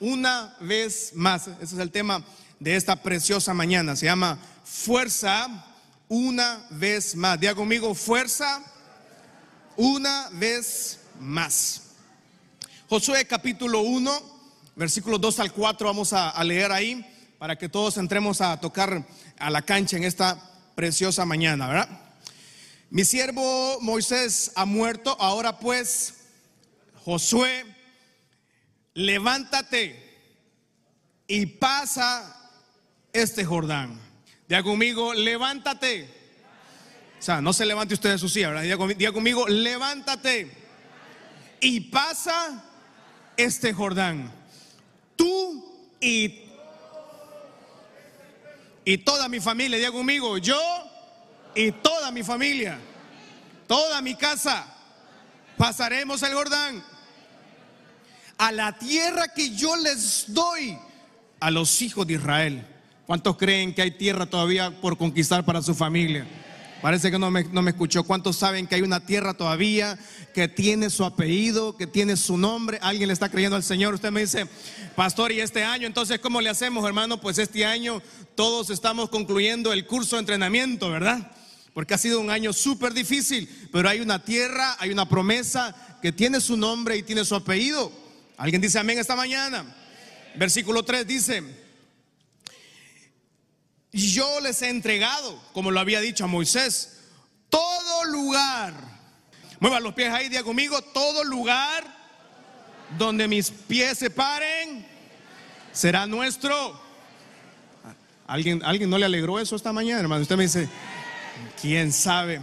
una vez más. Ese es el tema de esta preciosa mañana. Se llama fuerza una vez más. Diga conmigo, fuerza una vez más. Josué capítulo 1, versículos 2 al 4, vamos a, a leer ahí para que todos entremos a tocar a la cancha en esta preciosa mañana, ¿verdad? Mi siervo Moisés ha muerto, ahora pues, Josué, levántate y pasa este Jordán. Diga conmigo, levántate. O sea, no se levante usted de su silla, ¿verdad? Diga conmigo, levántate y pasa este Jordán. Tú y, y toda mi familia, diga conmigo, yo y toda mi familia, toda mi casa, pasaremos el Jordán a la tierra que yo les doy a los hijos de Israel. ¿Cuántos creen que hay tierra todavía por conquistar para su familia? Parece que no me, no me, escuchó. ¿Cuántos saben que hay una tierra todavía que tiene su apellido, que tiene su nombre? ¿Alguien le está creyendo al Señor? Usted me dice, pastor, ¿y este año? Entonces, ¿cómo le hacemos, hermano? Pues este año todos estamos concluyendo el curso de entrenamiento, ¿verdad? Porque ha sido un año súper difícil, pero hay una tierra, hay una promesa que tiene su nombre y tiene su apellido. ¿Alguien dice amén esta mañana? Versículo 3 dice, yo les he entregado, como lo había dicho a Moisés, todo lugar. Mueva los pies ahí, diga conmigo, todo lugar donde mis pies se paren será nuestro. ¿Alguien, ¿Alguien no le alegró eso esta mañana, hermano? Usted me dice, ¿quién sabe?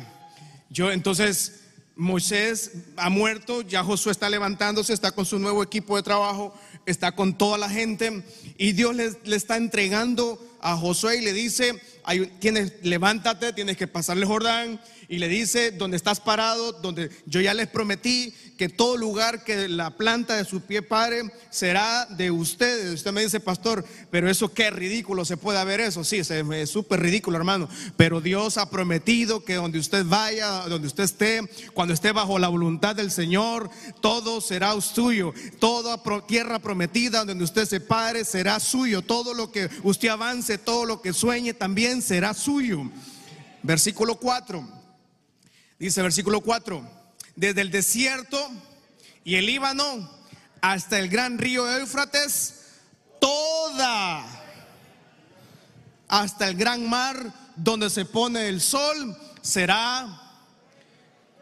Yo entonces, Moisés ha muerto, ya Josué está levantándose, está con su nuevo equipo de trabajo, está con toda la gente y Dios le, está entregando a Josué y le dice, hay, tienes, levántate, tienes que pasarle Jordán y le dice, donde estás parado, donde yo ya les prometí que todo lugar que la planta de su pie pare será de ustedes. Usted me dice, pastor, pero eso qué ridículo se puede ver eso. Sí, es súper ridículo, hermano. Pero Dios ha prometido que donde usted vaya, donde usted esté, cuando esté bajo la voluntad del Señor, todo será suyo. Toda tierra prometida donde usted se pare será suyo. Todo lo que usted avance, todo lo que sueñe también será suyo. Versículo 4. Dice versículo 4, desde el desierto y el Líbano hasta el gran río Éufrates, toda, hasta el gran mar donde se pone el sol, será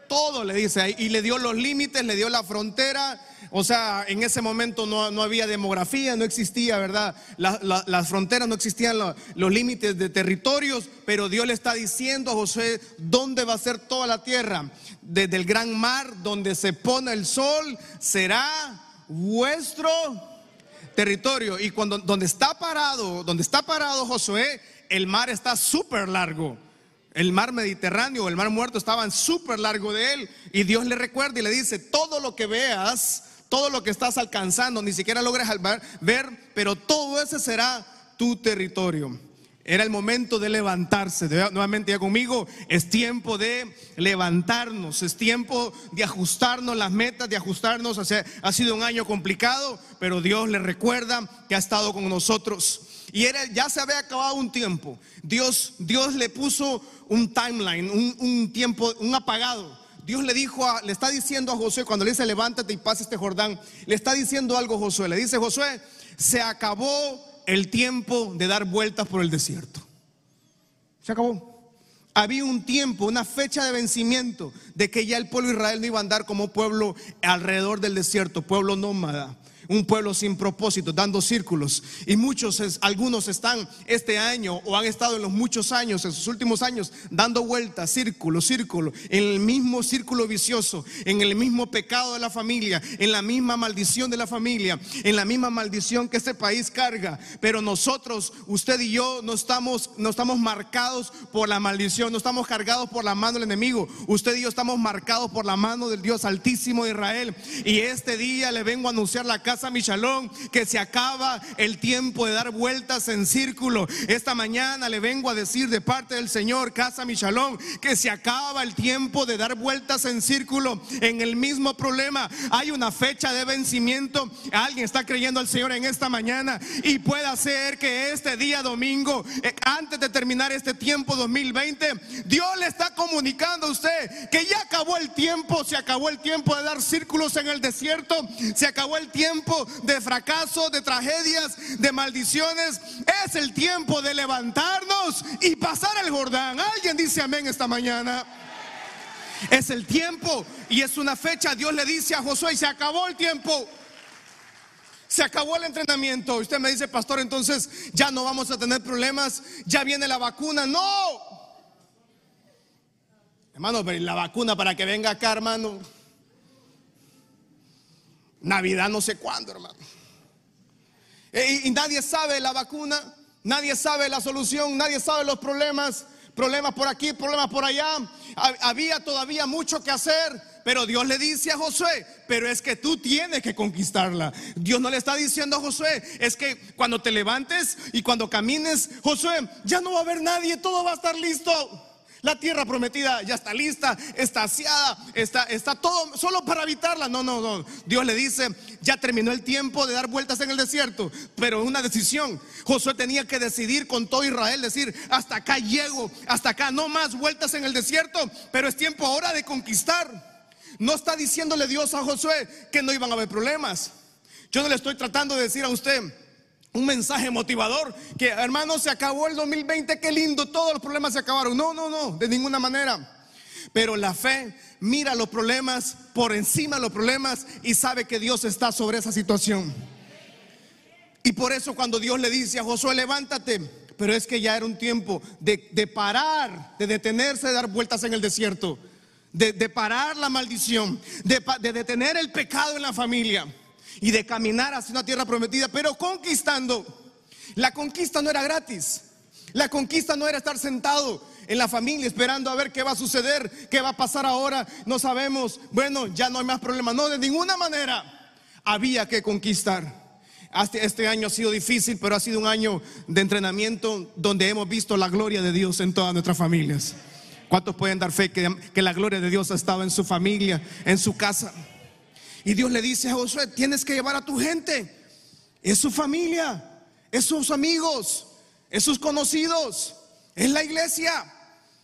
todo, le dice y le dio los límites, le dio la frontera. O sea, en ese momento no, no había demografía, no existía, ¿verdad? La, la, las fronteras, no existían los límites de territorios, pero Dios le está diciendo a José dónde va a ser toda la tierra. Desde el gran mar donde se pone el sol, será vuestro territorio. Y cuando donde está parado, donde está parado Josué, el mar está súper largo. El mar Mediterráneo, el mar muerto estaban súper largo de él. Y Dios le recuerda y le dice, todo lo que veas, todo lo que estás alcanzando, ni siquiera logres ver, pero todo ese será tu territorio. Era el momento de levantarse. Nuevamente ya conmigo, es tiempo de levantarnos, es tiempo de ajustarnos las metas, de ajustarnos. ha sido un año complicado, pero Dios le recuerda que ha estado con nosotros. Y era, ya se había acabado un tiempo. Dios, Dios le puso un timeline, un, un tiempo, un apagado. Dios le dijo, a, le está diciendo a Josué, cuando le dice levántate y pasa este Jordán, le está diciendo algo a Josué. Le dice, Josué, se acabó el tiempo de dar vueltas por el desierto. Se acabó. Había un tiempo, una fecha de vencimiento de que ya el pueblo de Israel no iba a andar como pueblo alrededor del desierto, pueblo nómada un pueblo sin propósito, dando círculos. Y muchos, algunos están este año o han estado en los muchos años, en sus últimos años, dando vueltas, círculo, círculo, en el mismo círculo vicioso, en el mismo pecado de la familia, en la misma maldición de la familia, en la misma maldición que este país carga. Pero nosotros, usted y yo, no estamos, no estamos marcados por la maldición, no estamos cargados por la mano del enemigo. Usted y yo estamos marcados por la mano del Dios Altísimo de Israel. Y este día le vengo a anunciar la casa Casa Michalón, que se acaba el tiempo de dar vueltas en círculo. Esta mañana le vengo a decir de parte del Señor, Casa Michalón, que se acaba el tiempo de dar vueltas en círculo en el mismo problema. Hay una fecha de vencimiento. Alguien está creyendo al Señor en esta mañana y puede ser que este día domingo, eh, antes de terminar este tiempo 2020, Dios le está comunicando a usted que ya acabó el tiempo, se acabó el tiempo de dar círculos en el desierto, se acabó el tiempo de fracaso, de tragedias, de maldiciones. Es el tiempo de levantarnos y pasar el Jordán. Alguien dice amén esta mañana. Es el tiempo y es una fecha. Dios le dice a Josué, se acabó el tiempo. Se acabó el entrenamiento. Usted me dice, pastor, entonces ya no vamos a tener problemas. Ya viene la vacuna. No. Hermano, la vacuna para que venga acá, hermano. Navidad no sé cuándo, hermano. E, y, nadie sabe la vacuna, nadie sabe la solución, nadie sabe los problemas, problemas por aquí, problemas por allá. Había todavía mucho que hacer, pero Dios le dice a Josué, pero es que tú tienes que conquistarla. Dios no le está diciendo a Josué, es que cuando te levantes y cuando camines, Josué, ya no va a haber nadie, todo va a estar listo. La tierra prometida ya está lista, está aseada, está, está todo solo para habitarla. No, no, no. Dios le dice, ya terminó el tiempo de dar vueltas en el desierto, pero es una decisión. Josué tenía que decidir con todo Israel, decir, hasta acá llego, hasta acá, no más vueltas en el desierto, pero es tiempo ahora de conquistar. No está diciéndole Dios a Josué que no iban a haber problemas. Yo no le estoy tratando de decir a usted, un mensaje motivador, que hermano se acabó el 2020, qué lindo, todos los problemas se acabaron. No, no, no, de ninguna manera. Pero la fe mira los problemas por encima de los problemas y sabe que Dios está sobre esa situación. Y por eso cuando Dios le dice a Josué, levántate, pero es que ya era un tiempo de, parar, de detenerse, de dar vueltas en el desierto, de, parar la maldición, de, de detener el pecado en la familia y de caminar hacia una tierra prometida, pero conquistando. La conquista no era gratis. La conquista no era estar sentado en la familia esperando a ver qué va a suceder, qué va a pasar ahora, no sabemos. Bueno, ya no hay más problemas. No, de ninguna manera había que conquistar. Este año ha sido difícil, pero ha sido un año de entrenamiento donde hemos visto la gloria de Dios en todas nuestras familias. ¿Cuántos pueden dar fe que, que la gloria de Dios ha estado en su familia, en su casa? Y Dios le dice a Josué, tienes que llevar a tu gente. Es su familia, es sus amigos, es sus conocidos, es la iglesia,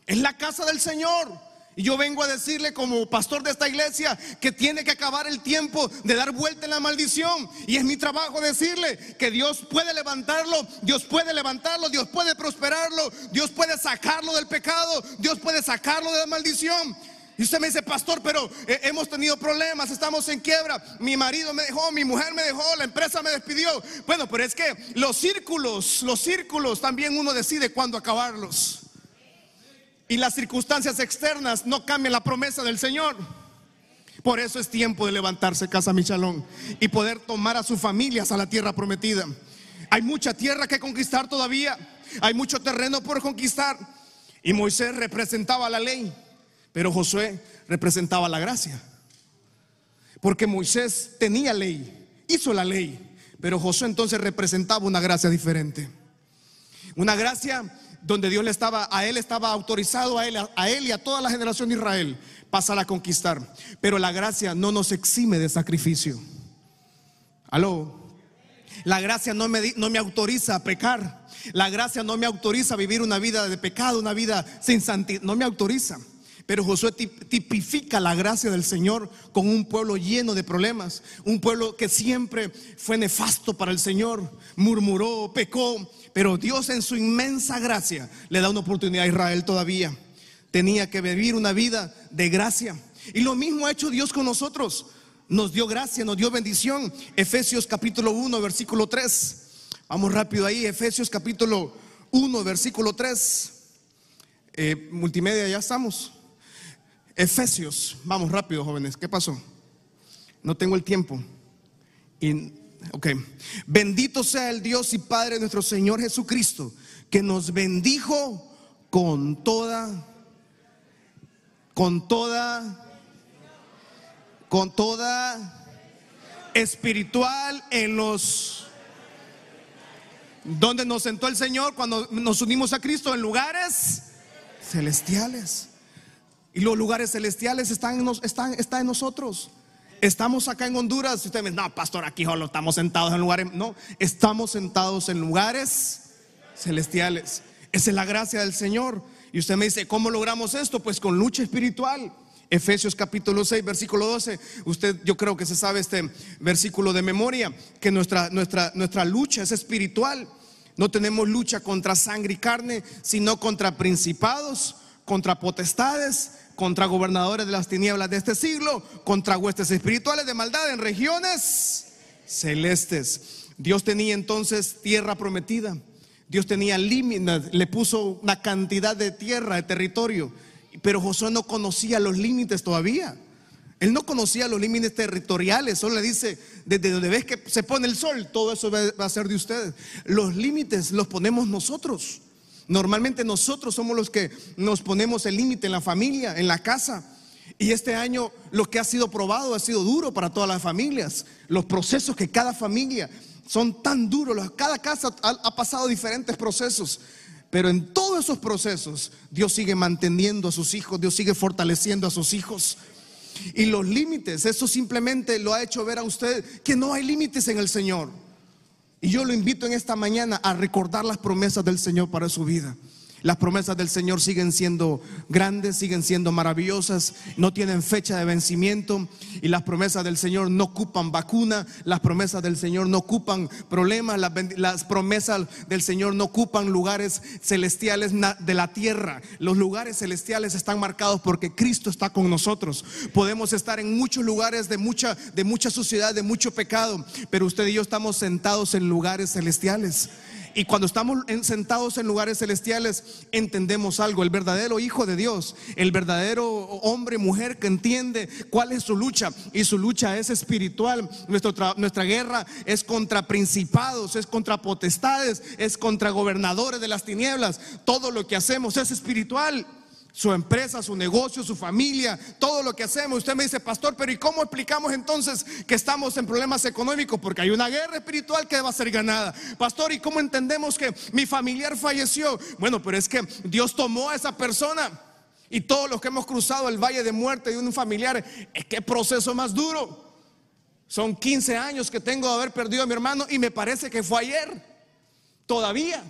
es la casa del Señor. Y yo vengo a decirle como pastor de esta iglesia que tiene que acabar el tiempo de dar vuelta en la maldición. Y es mi trabajo decirle que Dios puede levantarlo, Dios puede levantarlo, Dios puede prosperarlo, Dios puede sacarlo del pecado, Dios puede sacarlo de la maldición. Y usted me dice, pastor, pero eh, hemos tenido problemas, estamos en quiebra. Mi marido me dejó, mi mujer me dejó, la empresa me despidió. Bueno, pero es que los círculos, los círculos también uno decide cuándo acabarlos. Y las circunstancias externas no cambian la promesa del Señor. Por eso es tiempo de levantarse, Casa Michalón, y poder tomar a sus familias a la tierra prometida. Hay mucha tierra que conquistar todavía, hay mucho terreno por conquistar. Y Moisés representaba la ley. Pero Josué representaba la gracia. Porque Moisés tenía ley, hizo la ley, pero Josué entonces representaba una gracia diferente. Una gracia donde Dios le estaba, a él estaba autorizado, a él, a él y a toda la generación de Israel, pasar a conquistar. Pero la gracia no nos exime de sacrificio. Aló. La gracia no me, no me autoriza a pecar. La gracia no me autoriza a vivir una vida de pecado, una vida sin santidad. No me autoriza. Pero Josué tipifica la gracia del Señor con un pueblo lleno de problemas, un pueblo que siempre fue nefasto para el Señor, murmuró, pecó, pero Dios en su inmensa gracia le da una oportunidad a Israel todavía. Tenía que vivir una vida de gracia. Y lo mismo ha hecho Dios con nosotros. Nos dio gracia, nos dio bendición. Efesios capítulo 1, versículo 3. Vamos rápido ahí, Efesios capítulo 1, versículo 3. Eh, multimedia, ya estamos. Efesios, vamos rápido, jóvenes, ¿qué pasó? No tengo el tiempo. Y, ok, bendito sea el Dios y Padre nuestro Señor Jesucristo, que nos bendijo con toda, con toda, con toda, espiritual en los... ¿Dónde nos sentó el Señor cuando nos unimos a Cristo? En lugares celestiales. Y los lugares celestiales están en, están, están en nosotros. Estamos acá en Honduras. Y usted me dice, no, pastor, aquí solo estamos sentados en lugares. No, estamos sentados en lugares celestiales. Esa es la gracia del Señor. Y usted me dice, ¿cómo logramos esto? Pues con lucha espiritual. Efesios capítulo 6, versículo 12. Usted yo creo que se sabe este versículo de memoria, que nuestra, nuestra, nuestra lucha es espiritual. No tenemos lucha contra sangre y carne, sino contra principados, contra potestades, contra gobernadores de las tinieblas de este siglo, contra huestes espirituales de maldad en regiones celestes. Dios tenía entonces tierra prometida. Dios tenía límites, le puso una cantidad de tierra, de territorio, pero Josué no conocía los límites todavía. Él no conocía los límites territoriales, solo le dice, desde donde ves que se pone el sol, todo eso va a ser de ustedes. Los límites los ponemos nosotros. Normalmente nosotros somos los que nos ponemos el límite en la familia, en la casa. Y este año lo que ha sido probado ha sido duro para todas las familias. Los procesos que cada familia son tan duros. Cada casa ha, pasado diferentes procesos. Pero en todos esos procesos Dios sigue manteniendo a sus hijos, Dios sigue fortaleciendo a sus hijos. Y los límites, eso simplemente lo ha hecho ver a usted que no hay límites en el Señor. Y yo lo invito en esta mañana a recordar las promesas del Señor para su vida. Las promesas del Señor siguen siendo grandes, siguen siendo maravillosas, no tienen fecha de vencimiento y las promesas del Señor no ocupan vacuna, las promesas del Señor no ocupan problemas, las, promesas del Señor no ocupan lugares celestiales de la tierra. Los lugares celestiales están marcados porque Cristo está con nosotros. Podemos estar en muchos lugares de mucha, de mucha suciedad, de mucho pecado, pero usted y yo estamos sentados en lugares celestiales. Y cuando estamos sentados en lugares celestiales, entendemos algo. El verdadero Hijo de Dios, el verdadero hombre, mujer que entiende cuál es su lucha. Y su lucha es espiritual. Nuestra, nuestra guerra es contra principados, es contra potestades, es contra gobernadores de las tinieblas. Todo lo que hacemos es espiritual su empresa, su negocio, su familia, todo lo que hacemos. Usted me dice, pastor, pero ¿y cómo explicamos entonces que estamos en problemas económicos? Porque hay una guerra espiritual que va a ser ganada. Pastor, ¿y cómo entendemos que mi familiar falleció? Bueno, pero es que Dios tomó a esa persona. Y todos los que hemos cruzado el valle de muerte de un familiar, es que proceso más duro. Son 15 años que tengo de haber perdido a mi hermano y me parece que fue ayer. Todavía.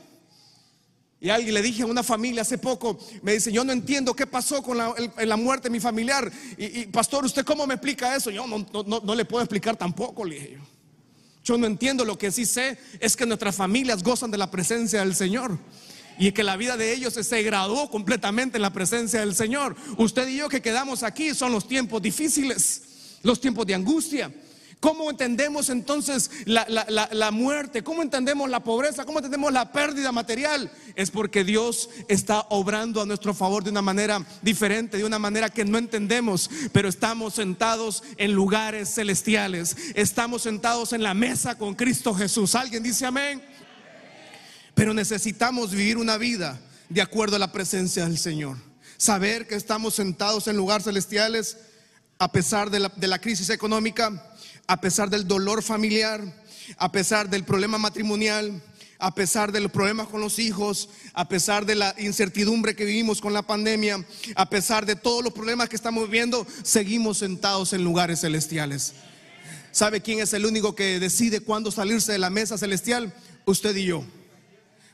Y alguien le dije a una familia hace poco, me dice, yo no entiendo qué pasó con la, muerte de mi familiar. Y, pastor, ¿usted cómo me explica eso? Yo no, no, le puedo explicar tampoco, le dije yo. Yo no entiendo, lo que sí sé es que nuestras familias gozan de la presencia del Señor. Y que la vida de ellos se graduó completamente en la presencia del Señor. Usted y yo que quedamos aquí son los tiempos difíciles, los tiempos de angustia. ¿Cómo entendemos entonces la, muerte? ¿Cómo entendemos la pobreza? ¿Cómo entendemos la pérdida material? Es porque Dios está obrando a nuestro favor de una manera diferente, de una manera que no entendemos, pero estamos sentados en lugares celestiales. Estamos sentados en la mesa con Cristo Jesús. ¿Alguien dice amén? Pero necesitamos vivir una vida de acuerdo a la presencia del Señor. Saber que estamos sentados en lugares celestiales a pesar de la, de la crisis económica a pesar del dolor familiar, a pesar del problema matrimonial, a pesar de los problemas con los hijos, a pesar de la incertidumbre que vivimos con la pandemia, a pesar de todos los problemas que estamos viviendo, seguimos sentados en lugares celestiales. ¿Sabe quién es el único que decide cuándo salirse de la mesa celestial? Usted y yo.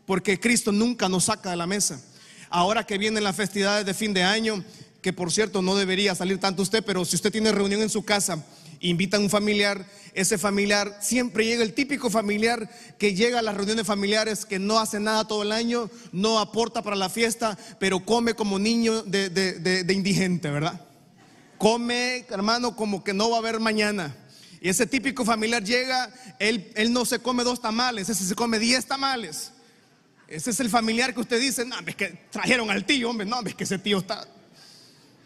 Porque Cristo nunca nos saca de la mesa. Ahora que vienen las festividades de fin de año, que por cierto no debería salir tanto usted, pero si usted tiene reunión en su casa, invita a un familiar, ese familiar siempre llega el típico familiar que llega a las reuniones familiares, que no hace nada todo el año, no aporta para la fiesta, pero come como niño de, indigente, ¿verdad? Come, hermano, como que no va a haber mañana. Y ese típico familiar llega, él, él no se come dos tamales, ese se come diez tamales. Ese es el familiar que usted dice, no, es que trajeron al tío, hombre, no, es que ese tío está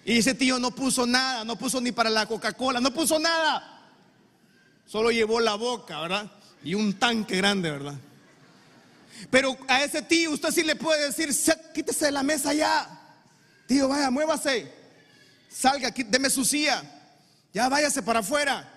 y ese tío no puso nada, no puso ni para la Coca-Cola, no puso nada. Solo llevó la boca, ¿verdad? Y un tanque grande, ¿verdad? Pero a ese tío usted sí le puede decir, quítese de la mesa ya. Tío, vaya, muévase. Salga, deme su silla. Ya váyase para afuera.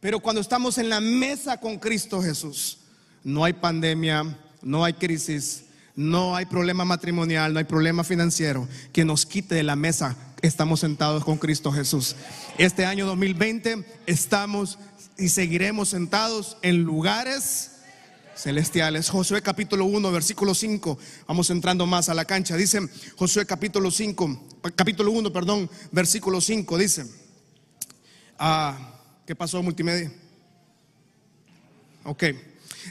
Pero cuando estamos en la mesa con Cristo Jesús, no hay pandemia, no hay crisis, no hay problema matrimonial, no hay problema financiero que nos quite de la mesa. Estamos sentados con Cristo Jesús. Este año 2020 estamos y seguiremos sentados en lugares celestiales. Josué capítulo 1, versículo 5. Vamos entrando más a la cancha. Dice Josué capítulo 5, capítulo 1, perdón, versículo 5. Dice, ah, ¿qué pasó multimedia? Ok.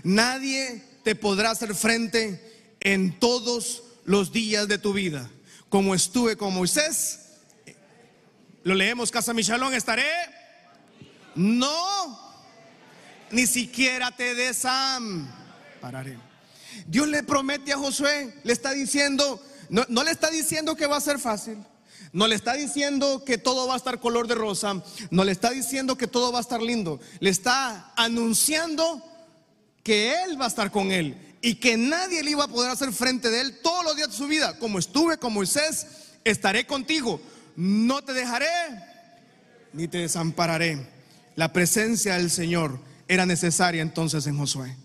Nadie te podrá hacer frente en todos los días de tu vida. Como estuve con Moisés, lo leemos, Casa Michalón, estaré. No, ni siquiera te desampararé. Dios le promete a Josué, le está diciendo, no, no, le está diciendo que va a ser fácil, no le está diciendo que todo va a estar color de rosa, no le está diciendo que todo va a estar lindo, le está anunciando que Él va a estar con Él y que nadie le iba a poder hacer frente de Él todos los días de su vida. Como estuve con Moisés, estaré contigo, no te dejaré ni te desampararé. La presencia del Señor era necesaria entonces en Josué.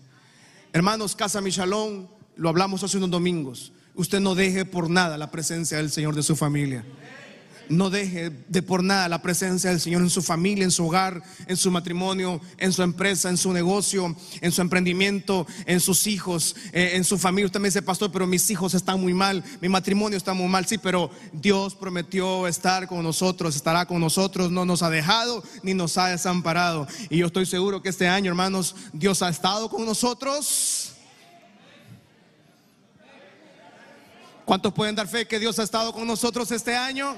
Hermanos, Casa Michalón, lo hablamos hace unos domingos. Usted no deje por nada la presencia del Señor de su familia. No deje de por nada la presencia del Señor en su familia, en su hogar, en su matrimonio, en su empresa, en su negocio, en su emprendimiento, en sus hijos, eh, en su familia. Usted me dice, pastor, pero mis hijos están muy mal, mi matrimonio está muy mal. Sí, pero Dios prometió estar con nosotros, estará con nosotros, no nos ha dejado ni nos ha desamparado. Y yo estoy seguro que este año, hermanos, Dios ha estado con nosotros. ¿Cuántos pueden dar fe que Dios ha estado con nosotros este año?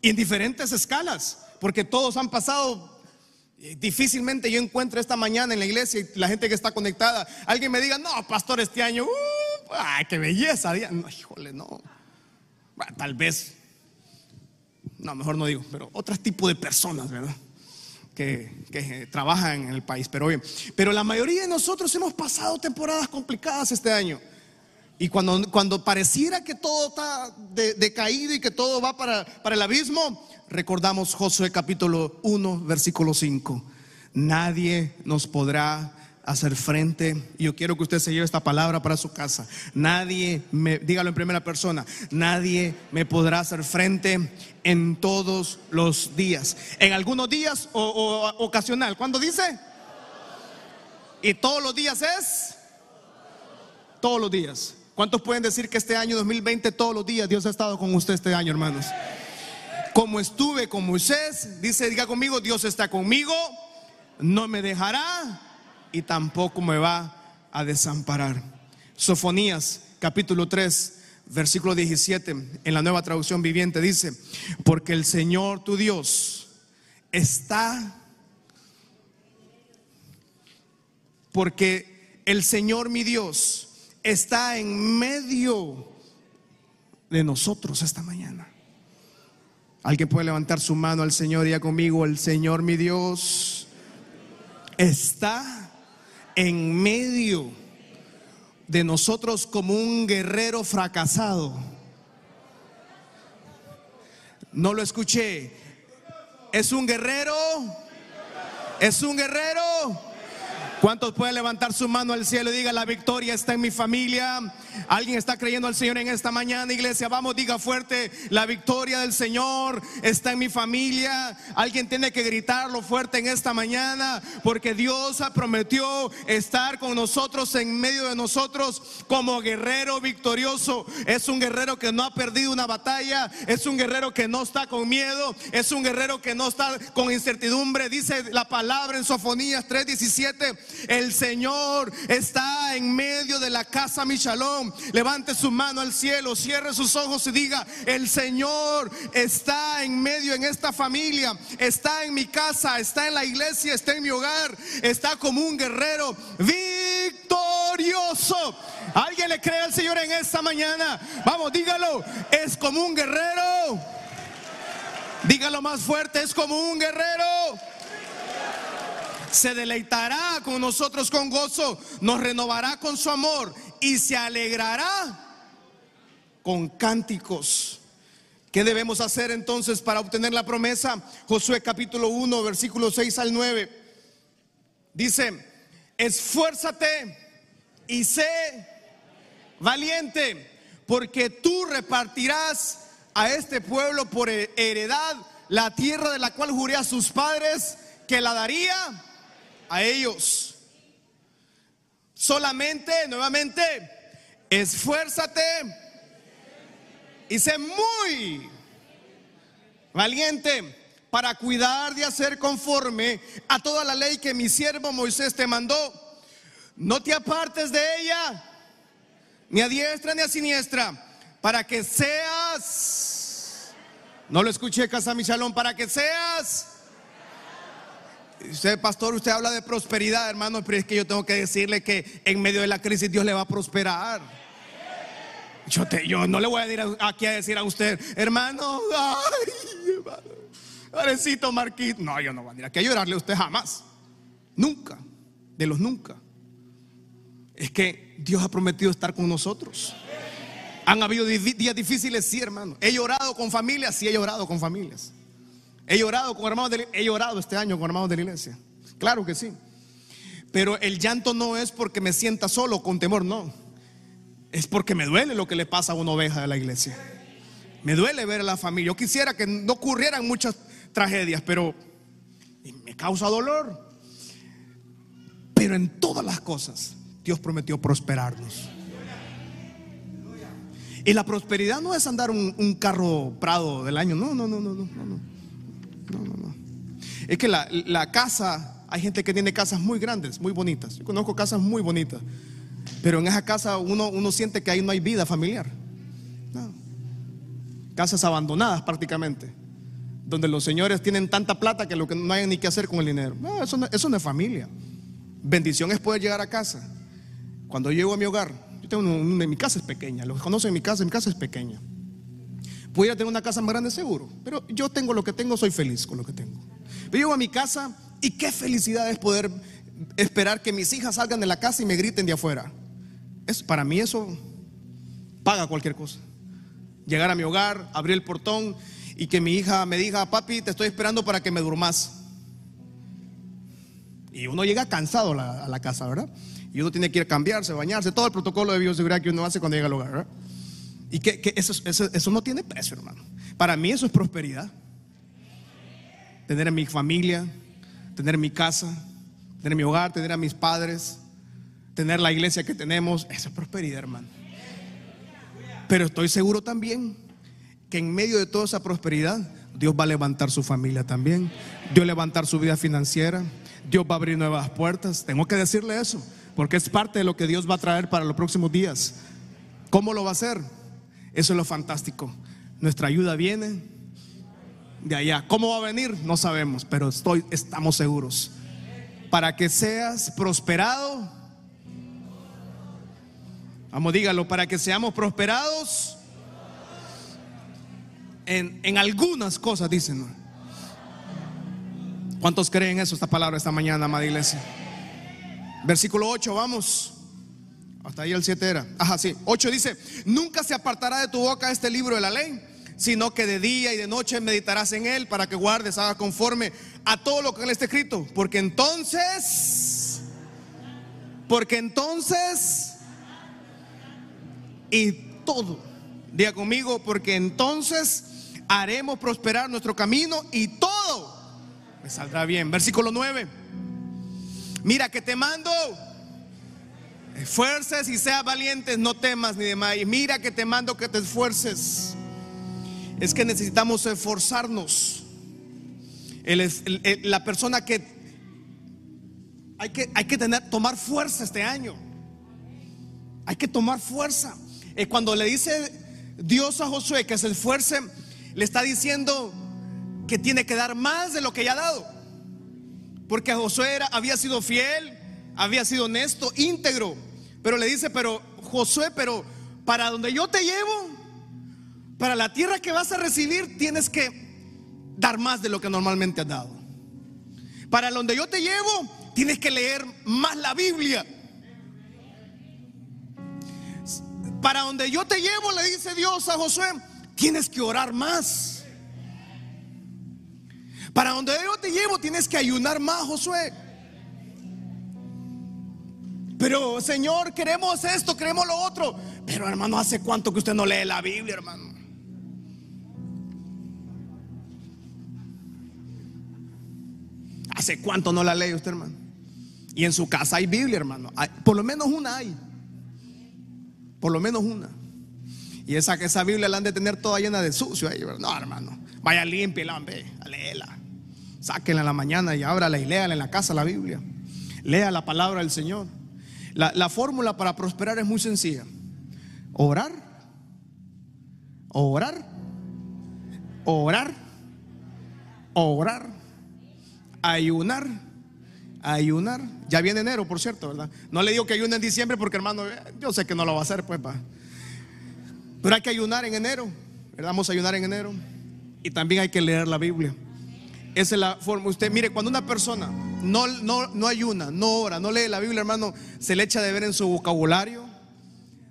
Y en diferentes escalas, porque todos han pasado. Eh, difícilmente yo encuentro esta mañana en la iglesia y la gente que está conectada, alguien me diga, no, pastor, este año, uh, ay, qué belleza. No, híjole, no. tal vez, no, mejor no digo, pero otro tipo de personas, ¿verdad? Que, que, trabajan en el país. Pero bien, pero la mayoría de nosotros hemos pasado temporadas complicadas este año. Y cuando, cuando pareciera que todo está decaído y que todo va para, para el abismo, recordamos Josué capítulo 1, versículo 5. Nadie nos podrá hacer frente. Yo quiero que usted se lleve esta palabra para su casa. Nadie, me, dígalo en primera persona, nadie me podrá hacer frente en todos los días. En algunos días o, o ocasional. ¿Cuándo dice? Y todos los días es. Todos los días. ¿Cuántos pueden decir que este año 2020 todos los días Dios ha estado con usted este año, hermanos? Como estuve con Moisés, dice, diga conmigo, Dios está conmigo, no me dejará y tampoco me va a desamparar. Sofonías capítulo 3, versículo 17, en la nueva traducción viviente dice, porque el Señor tu Dios está, porque el Señor mi Dios está en medio de nosotros esta mañana. Alguien puede levantar su mano al Señor y ya conmigo, el Señor mi Dios está en medio de nosotros como un guerrero fracasado. No lo escuché. ¿Es un guerrero? ¿Es un guerrero? ¿Cuántos pueden levantar su mano al cielo y diga la victoria está en mi familia? Alguien está creyendo al Señor en esta mañana, iglesia. Vamos, diga fuerte, la victoria del Señor está en mi familia. Alguien tiene que gritarlo fuerte en esta mañana, porque Dios prometió estar con nosotros en medio de nosotros como guerrero victorioso. Es un guerrero que no ha perdido una batalla, es un guerrero que no está con miedo, es un guerrero que no está con incertidumbre. Dice la palabra en Sofonías 3:17 el Señor está en medio de la casa Michalón. Levante su mano al cielo, cierre sus ojos y diga, el Señor está en medio en esta familia, está en mi casa, está en la iglesia, está en mi hogar, está como un guerrero victorioso. ¿Alguien le cree al Señor en esta mañana? Vamos, dígalo, es como un guerrero. Dígalo más fuerte, es como un guerrero se deleitará con nosotros con gozo, nos renovará con su amor y se alegrará con cánticos. ¿Qué debemos hacer entonces para obtener la promesa? Josué capítulo 1, versículo 6 al 9. Dice, esfuérzate y sé valiente, porque tú repartirás a este pueblo por heredad la tierra de la cual juré a sus padres que la daría a ellos. Solamente, nuevamente, esfuérzate y sé muy valiente para cuidar de hacer conforme a toda la ley que mi siervo Moisés te mandó. No te apartes de ella, ni a diestra ni a siniestra, para que seas, no lo escuché, Casa Michalón, para que seas. Usted, pastor, usted habla de prosperidad, hermano, pero es que yo tengo que decirle que en medio de la crisis Dios le va a prosperar. Yo, te, yo no le voy a ir aquí a decir a usted, hermano, ay, hermano, Arecito Marquito. No, yo no voy a ir aquí a llorarle a usted jamás. Nunca, de los nunca. Es que Dios ha prometido estar con nosotros. Han habido días difíciles, sí, hermano. He llorado con familias, sí, he llorado con familias. He llorado con hermanos he llorado este año con hermanos de la iglesia. Claro que sí. Pero el llanto no es porque me sienta solo con temor, no. Es porque me duele lo que le pasa a una oveja de la iglesia. Me duele ver a la familia. Yo quisiera que no ocurrieran muchas tragedias, pero me causa dolor. Pero en todas las cosas, Dios prometió prosperarnos. Y la prosperidad no es andar un, carro Prado del año. No, no, no, no, no, no, no, no, no. Es que la, la casa, hay gente que tiene casas muy grandes, muy bonitas. Yo conozco casas muy bonitas. Pero en esa casa uno, uno siente que ahí no hay vida familiar. Casas abandonadas prácticamente. Donde los señores tienen tanta plata que, lo que no hay ni qué hacer con el dinero. No, eso, no, no es familia. Bendición es poder llegar a casa. Cuando llego a mi hogar, yo tengo mi casa es pequeña. Los que conocen mi casa, mi casa es pequeña. Pudiera tener una casa más grande seguro, pero yo tengo lo que tengo, soy feliz con lo que tengo. Yo llego a mi casa y qué felicidad es poder esperar que mis hijas salgan de la casa y me griten de afuera. Es, para mí eso paga cualquier cosa. Llegar a mi hogar, abrir el portón y que mi hija me diga, papi, te estoy esperando para que me durmas. Y uno llega cansado a la, casa, ¿verdad? Y uno tiene que ir a cambiarse, bañarse, todo el protocolo de bioseguridad que uno hace cuando llega al hogar, ¿verdad? Y que, eso, eso, eso no tiene precio, hermano. Para mí eso es prosperidad. Tener a mi familia, tener mi casa, tener mi hogar, tener a mis padres, tener la iglesia que tenemos, esa es prosperidad, hermano. Pero estoy seguro también que en medio de toda esa prosperidad, Dios va a levantar su familia también. Dios va a levantar su vida financiera. Dios va a abrir nuevas puertas. Tengo que decirle eso, porque es parte de lo que Dios va a traer para los próximos días. ¿Cómo lo va a hacer? Eso es lo fantástico. Nuestra ayuda viene de allá. ¿Cómo va a venir? No sabemos, pero estoy, estamos seguros para que seas prosperado. Vamos, dígalo, para que seamos prosperados en, en algunas cosas, dicen. ¿Cuántos creen eso, esta palabra, esta mañana, amada iglesia? Versículo 8, vamos. Hasta ahí el 7 era. Ajá, sí. 8 dice, nunca se apartará de tu boca este libro de la ley sino que de día y de noche meditarás en él para que guardes, haga conforme a todo lo que él está escrito. Porque entonces, porque entonces, y todo, diga conmigo, porque entonces haremos prosperar nuestro camino y todo me saldrá bien. Versículo 9. Mira que te mando. Esfuerces y seas valientes, no temas ni demás. Y mira que te mando que te esfuerces es que necesitamos esforzarnos. la persona que hay que, hay que tener, tomar fuerza este año. Hay que tomar fuerza. Eh, cuando le dice Dios a Josué que se esfuerce, le está diciendo que tiene que dar más de lo que ya ha dado. Porque Josué era, había sido fiel, había sido honesto, íntegro. Pero le dice, pero Josué, pero para donde yo te llevo, para la tierra que vas a recibir tienes que dar más de lo que normalmente has dado. Para donde yo te llevo tienes que leer más la Biblia. Para donde yo te llevo, le dice Dios a Josué, tienes que orar más. Para donde yo te llevo tienes que ayunar más, Josué. Pero Señor, queremos esto, queremos lo otro. Pero hermano, ¿hace cuánto que usted no lee la Biblia, hermano? ¿Hace cuánto no la lee usted, hermano? Y en su casa hay Biblia, hermano. por lo menos una hay. Por lo menos una. Y esa, esa Biblia la han de tener toda llena de sucio ahí, No, hermano. Vaya limpia, hombre, léela. Sáquenla en la mañana y ábrala y léala en la casa la Biblia. Lea la palabra del Señor. La, la fórmula para prosperar es muy sencilla. Orar, orar, orar, orar, ayunar, ayunar. Ya viene enero, por cierto, ¿verdad? No le digo que ayune en diciembre porque hermano, yo sé que no lo va a hacer, pues. Pero hay que ayunar en enero, ¿verdad? Vamos a ayunar en enero. Y también hay que leer la Biblia. Esa es la forma. Usted, mire, cuando una persona no, no, no ayuna, no ora, no lee la Biblia, hermano, se le echa de ver en su vocabulario,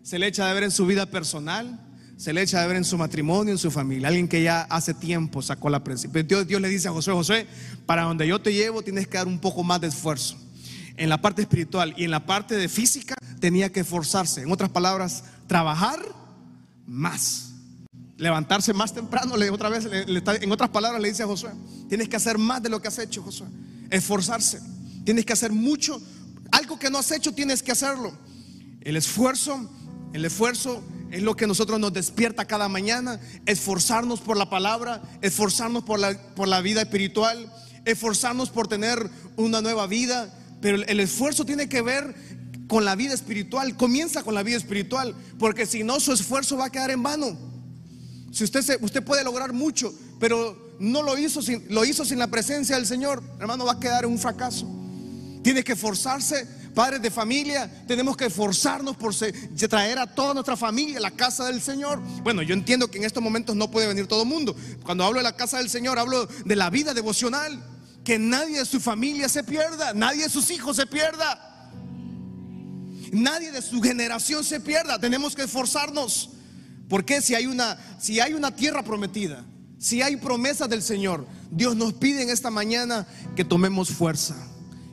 se le echa de ver en su vida personal, se le echa de ver en su matrimonio, en su familia. Alguien que ya hace tiempo sacó la principio. Dios, Dios le dice a José, José, para donde yo te llevo tienes que dar un poco más de esfuerzo. En la parte espiritual y en la parte de física tenía que esforzarse. En otras palabras, trabajar más. Levantarse más temprano, le, otra vez, en otras palabras le dice a Josué, tienes que hacer más de lo que has hecho, Josué. Esforzarse. Tienes que hacer mucho. Algo que no has hecho, tienes que hacerlo. El esfuerzo, el esfuerzo es lo que nosotros nos despierta cada mañana, esforzarnos por la palabra, esforzarnos por la, por la vida espiritual, esforzarnos por tener una nueva vida. Pero el esfuerzo tiene que ver con la vida espiritual, comienza con la vida espiritual, porque si no su esfuerzo va a quedar en vano. Si usted, se, usted puede lograr mucho, pero no lo hizo, sin, lo hizo sin la presencia del Señor, hermano, va a quedar un fracaso. Tiene que esforzarse padres de familia, tenemos que esforzarnos por traer a toda nuestra familia a la casa del Señor. Bueno, yo entiendo que en estos momentos no puede venir todo el mundo. Cuando hablo de la casa del Señor, hablo de la vida devocional. Que nadie de su familia se pierda, nadie de sus hijos se pierda. Nadie de su generación se pierda. Tenemos que esforzarnos. Porque si hay una, si hay una tierra prometida, si hay promesas del Señor, Dios nos pide en esta mañana que tomemos fuerza.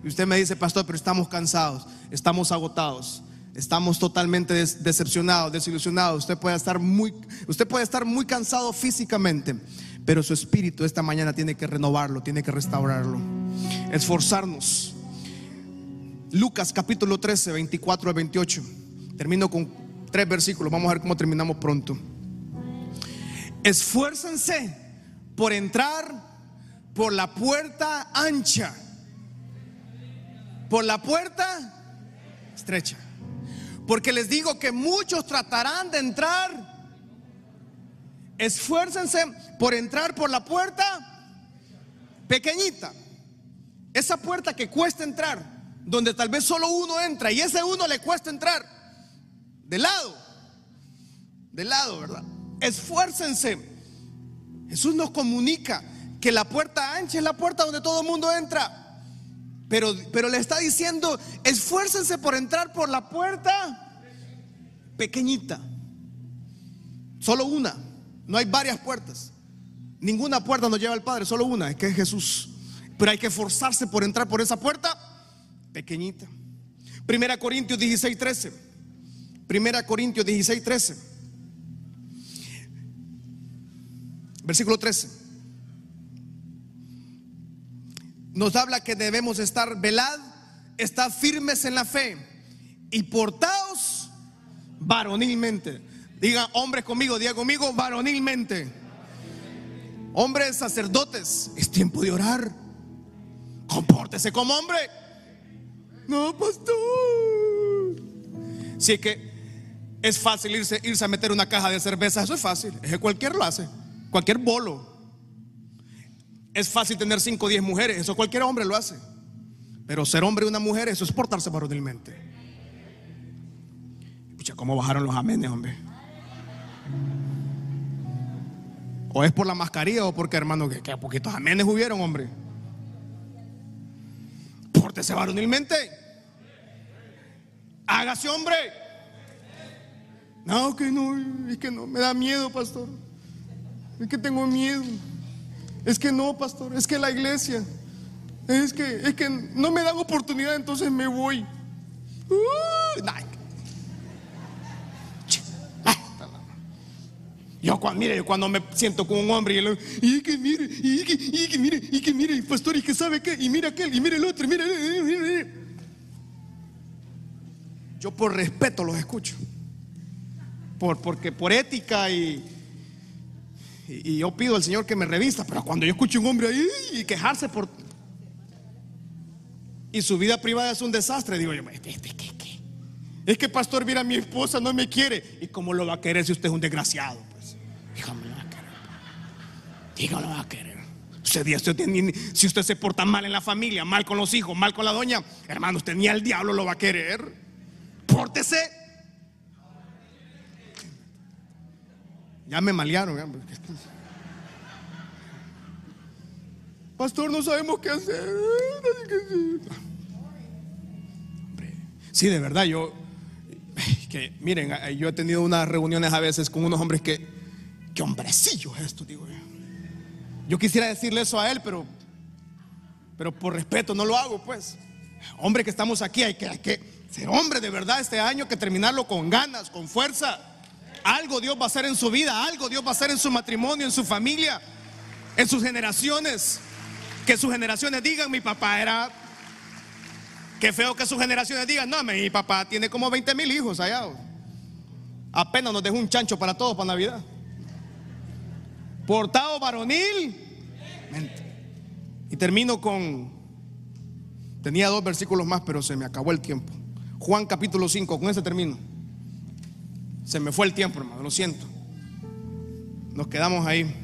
Y usted me dice, pastor, pero estamos cansados, estamos agotados, estamos totalmente decepcionados, desilusionados. Usted puede estar muy, usted puede estar muy cansado físicamente, pero su espíritu esta mañana tiene que renovarlo, tiene que restaurarlo. Esforzarnos. Lucas capítulo 13, 24 al 28. Termino con tres versículos. Vamos a ver cómo terminamos pronto. Esfuércense por entrar por la puerta ancha por la puerta estrecha. Porque les digo que muchos tratarán de entrar. Esfuércense por entrar por la puerta pequeñita. Esa puerta que cuesta entrar, donde tal vez solo uno entra y ese uno le cuesta entrar. De lado. De lado, ¿verdad? Esfuércense. Jesús nos comunica que la puerta ancha es la puerta donde todo el mundo entra. Pero, le está diciendo, esfuércense por entrar por la puerta pequeñita. Solo una. No hay varias puertas. Ninguna puerta nos lleva al Padre, solo una, es que es Jesús. Pero hay que esforzarse por entrar por esa puerta pequeñita. Primera Corintios 16, 13. Primera Corintios 16, 13. Versículo 13. nos habla que debemos estar velad, estar firmes en la fe y portaos varonilmente. Diga hombres conmigo, diga conmigo varonilmente. Hombres sacerdotes, es tiempo de orar. Compórtese como hombre. No, pastor. Si que es fácil irse, irse a meter una caja de cerveza, eso es fácil. Es cualquier lo hace. Cualquier bolo. Es fácil tener 5 o 10 mujeres, eso cualquier hombre lo hace. Pero ser hombre y una mujer, eso es portarse varonilmente. Escucha, ¿cómo bajaron los amenes, hombre? O es por la mascarilla o porque, hermano, que, que poquitos amenes hubieron, hombre. Pórtese varonilmente. Hágase hombre. No, que no, es que no, me da miedo, pastor. Es que tengo miedo. Es que no, pastor, es que la iglesia. Es que, es que no me dan oportunidad, entonces me voy. Yo cuando, mire, cuando me siento con un hombre y, y que mire, y que, y que mire, y que mire, pastor, y que sabe qué, y mira aquel, y mire el otro, y mire, Yo por respeto los escucho. Por, porque por ética y, y, yo pido al Señor que me revista, pero cuando yo escucho un hombre ahí y quejarse por... Y su vida privada es un desastre, digo yo, ¿este, este, qué, qué? Es que pastor, mira, mi esposa no me quiere. ¿Y cómo lo va a querer si usted es un desgraciado? Pues, dígame, lo va a querer. Dígame, lo va a querer. Usted, usted, si usted se porta mal en la familia, mal con los hijos, mal con la doña, hermano, usted ni al diablo lo va a querer. Pórtese. Ya me malearon. Pastor, no sabemos qué hacer. Sí, de verdad, yo, que miren, yo he tenido unas reuniones a veces con unos hombres que, qué hombrecillo es esto, digo yo. Yo quisiera decirle eso a él, pero, pero por respeto no lo hago, pues. Hombre que estamos aquí, hay que, hay que ser hombre de verdad este año, que terminarlo con ganas, con fuerza. Algo Dios va a hacer en su vida, algo Dios va a hacer en su matrimonio, en su familia, en sus generaciones. Que sus generaciones digan, mi papá era... Qué feo que sus generaciones digan, no, mi papá tiene como 20 mil hijos allá. Apenas nos dejó un chancho para todos para Navidad. Portado varonil. Y termino con... Tenía dos versículos más, pero se me acabó el tiempo. Juan capítulo 5, con ese termino. Se me fue el tiempo, hermano, lo siento. Nos quedamos ahí.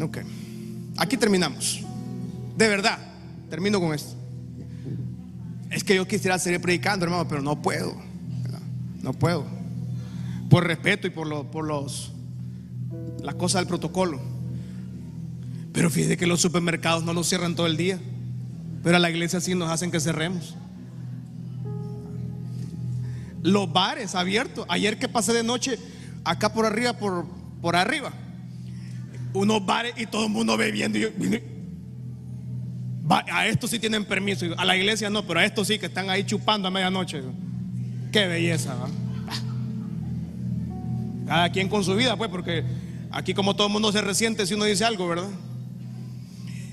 Ok. Aquí terminamos. De verdad, termino con esto. Es que yo quisiera seguir predicando, hermano, pero no puedo. No puedo. Por respeto y por, por los las cosas del protocolo. Pero fíjate que los supermercados no nos cierran todo el día. Pero a la iglesia sí nos hacen que cerremos. Los bares abiertos. Ayer que pasé de noche, acá por arriba, por, por arriba. Unos bares y todo el mundo bebiendo. a estos sí tienen permiso. A la iglesia no, pero a estos sí que están ahí chupando a medianoche. Qué belleza, Cada quien con su vida, pues, porque aquí como todo el mundo se resiente si uno dice algo, ¿verdad?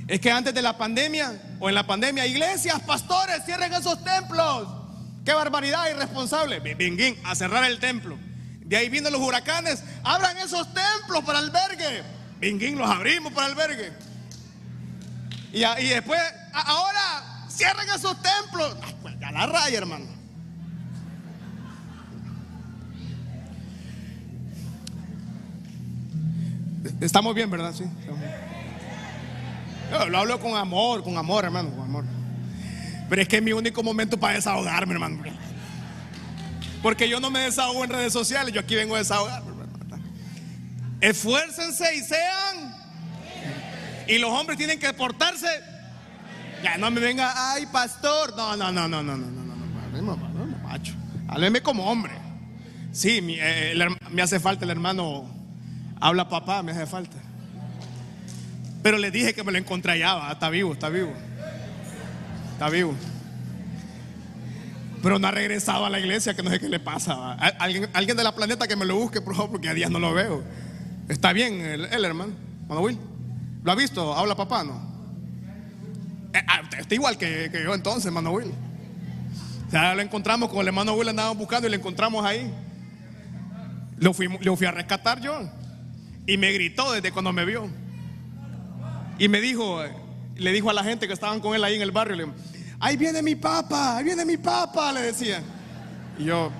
Es que antes de la pandemia o en la pandemia, iglesias, pastores, cierren esos templos. Qué barbaridad irresponsable. Venguín, a cerrar el templo. De ahí vienen los huracanes. Abran esos templos para albergue. Venguín, los abrimos para albergue. Y, después, ahora, cierren esos templos. Pues ya la raya, hermano. Estamos bien, ¿verdad? Sí. Lo hablo con amor, con amor, hermano, con amor. Pero es que es mi único momento para desahogarme, hermano. Porque yo no me desahogo en redes sociales, yo aquí vengo a desahogarme, Esfuércense y sean. Y los hombres tienen que portarse. Ya no me venga, ay, pastor. No, no, no, no, no, no, no, no, no, no, macho. Hábleme como hombre. Sí, me hace falta el hermano. Habla papá, me hace falta. Pero le dije que me lo encontré allá, está vivo, está vivo. Está vivo. Pero no ha regresado a la iglesia, que no sé qué le pasa. Alguien, alguien de la planeta que me lo busque, por favor, porque a días no lo veo. Está bien el, hermano, hermano Will. ¿Lo ha visto? ¿Habla papá? No. Eh, ah, está igual que, yo entonces, hermano Will. Sea, lo encontramos con el hermano Will, andábamos buscando y lo encontramos ahí. Lo fui, lo fui a rescatar yo. Y me gritó desde cuando me vio. Y me dijo, le dijo a la gente que estaban con él ahí en el barrio, ahí viene mi papá, ahí viene mi papá, le decía. Y yo,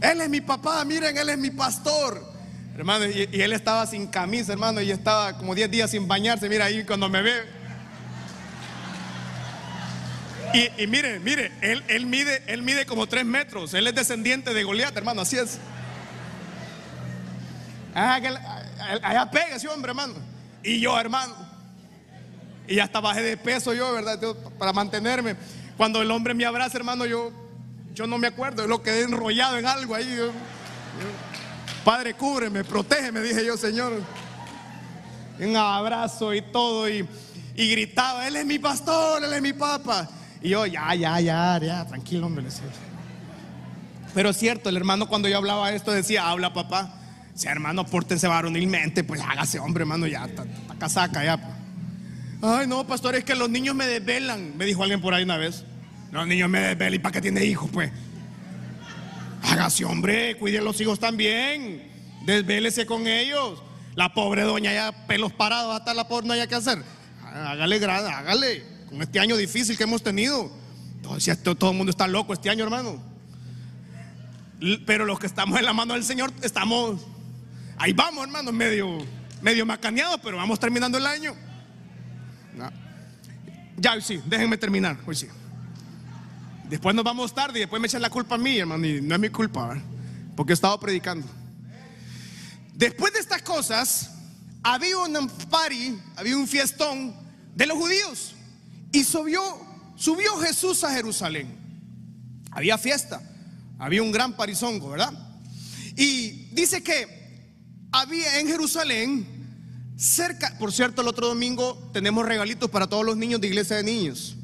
él es mi papá, miren, él es mi pastor. Hermano, y, él estaba sin camisa, hermano, y estaba como 10 días sin bañarse, mira ahí cuando me ve. Y, mire, mire, él, él, mide, él mide como 3 metros, él es descendiente de Goliat, hermano, así es. Ah, allá pega ese hombre, hermano. Y yo, hermano, y hasta bajé de peso yo, ¿verdad? Para mantenerme. Cuando el hombre me abraza, hermano, yo, yo no me acuerdo. Lo quedé enrollado en algo ahí. Padre, cúbreme, protégeme, dije yo, Señor. Un abrazo y todo. Y, y gritaba, Él es mi pastor, Él es mi papa. Y yo, ya, ya, ya, ya, tranquilo, hombre. Pero es cierto, el hermano cuando yo hablaba esto decía, habla papá. Si hermano, pórtense varonilmente, pues hágase hombre, hermano, ya, está casaca, ya. Pues". Ay, no, pastor, es que los niños me desvelan, me dijo alguien por ahí una vez. Los niños me desvelan, ¿y para qué tiene hijos, pues? Hágase, hombre, cuide a los hijos también. Desvélese con ellos. La pobre doña ya pelos parados, hasta la pobre no haya que hacer. Hágale grada, hágale. Con este año difícil que hemos tenido. Todo, todo el mundo está loco este año, hermano. Pero los que estamos en la mano del Señor, estamos. Ahí vamos, hermano, medio, medio macaneados, pero vamos terminando el año. Ya, sí, déjenme terminar, hoy sí. Después nos vamos tarde y después me echan la culpa a mí, hermano, y no es mi culpa, porque he estado predicando. Después de estas cosas, había un party, había un fiestón de los judíos y subió, subió Jesús a Jerusalén. Había fiesta, había un gran parizongo, ¿verdad? Y dice que había en Jerusalén cerca, por cierto, el otro domingo tenemos regalitos para todos los niños de iglesia de niños.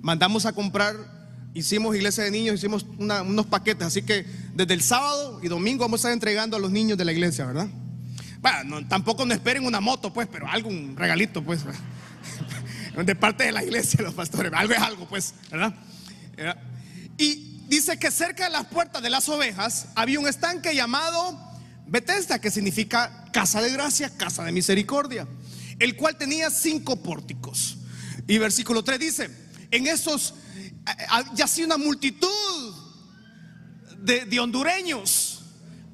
Mandamos a comprar hicimos iglesia de niños, hicimos unos paquetes, así que desde el sábado y domingo vamos a estar entregando a los niños de la iglesia, ¿verdad? Bueno, tampoco no esperen una moto, pues, pero algo, un regalito, pues, de parte de la iglesia, los pastores, algo es algo, pues, ¿verdad? Y dice que cerca de las puertas de las ovejas había un estanque llamado Bethesda, que significa casa de gracia, casa de misericordia, el cual tenía cinco pórticos. Y versículo 3 dice, en esos yacía una multitud de, hondureños.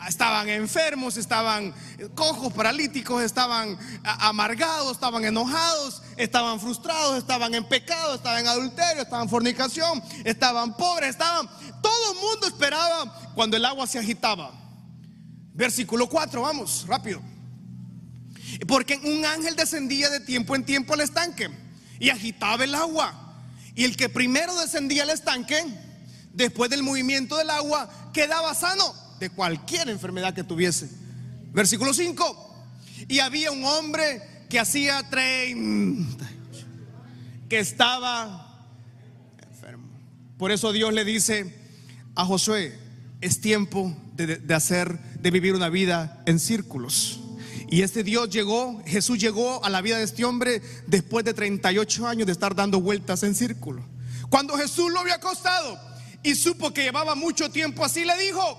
Estaban enfermos, estaban cojos, paralíticos, estaban amargados, estaban enojados, estaban frustrados, estaban en pecado, estaban en adulterio, estaban en fornicación, estaban pobres, estaban... Todo el mundo esperaba cuando el agua se agitaba. Versículo 4, vamos, rápido. Porque un ángel descendía de tiempo en tiempo al estanque y agitaba el agua. Y el que primero descendía al estanque, después del movimiento del agua, quedaba sano de cualquier enfermedad que tuviese. Versículo 5. Y había un hombre que hacía 30 que estaba enfermo. Por eso Dios le dice a Josué, es tiempo de, hacer, de vivir una vida en círculos. Y este Dios llegó, Jesús llegó a la vida de este hombre después de 38 años de estar dando vueltas en círculo. Cuando Jesús lo había acostado y supo que llevaba mucho tiempo así, le dijo,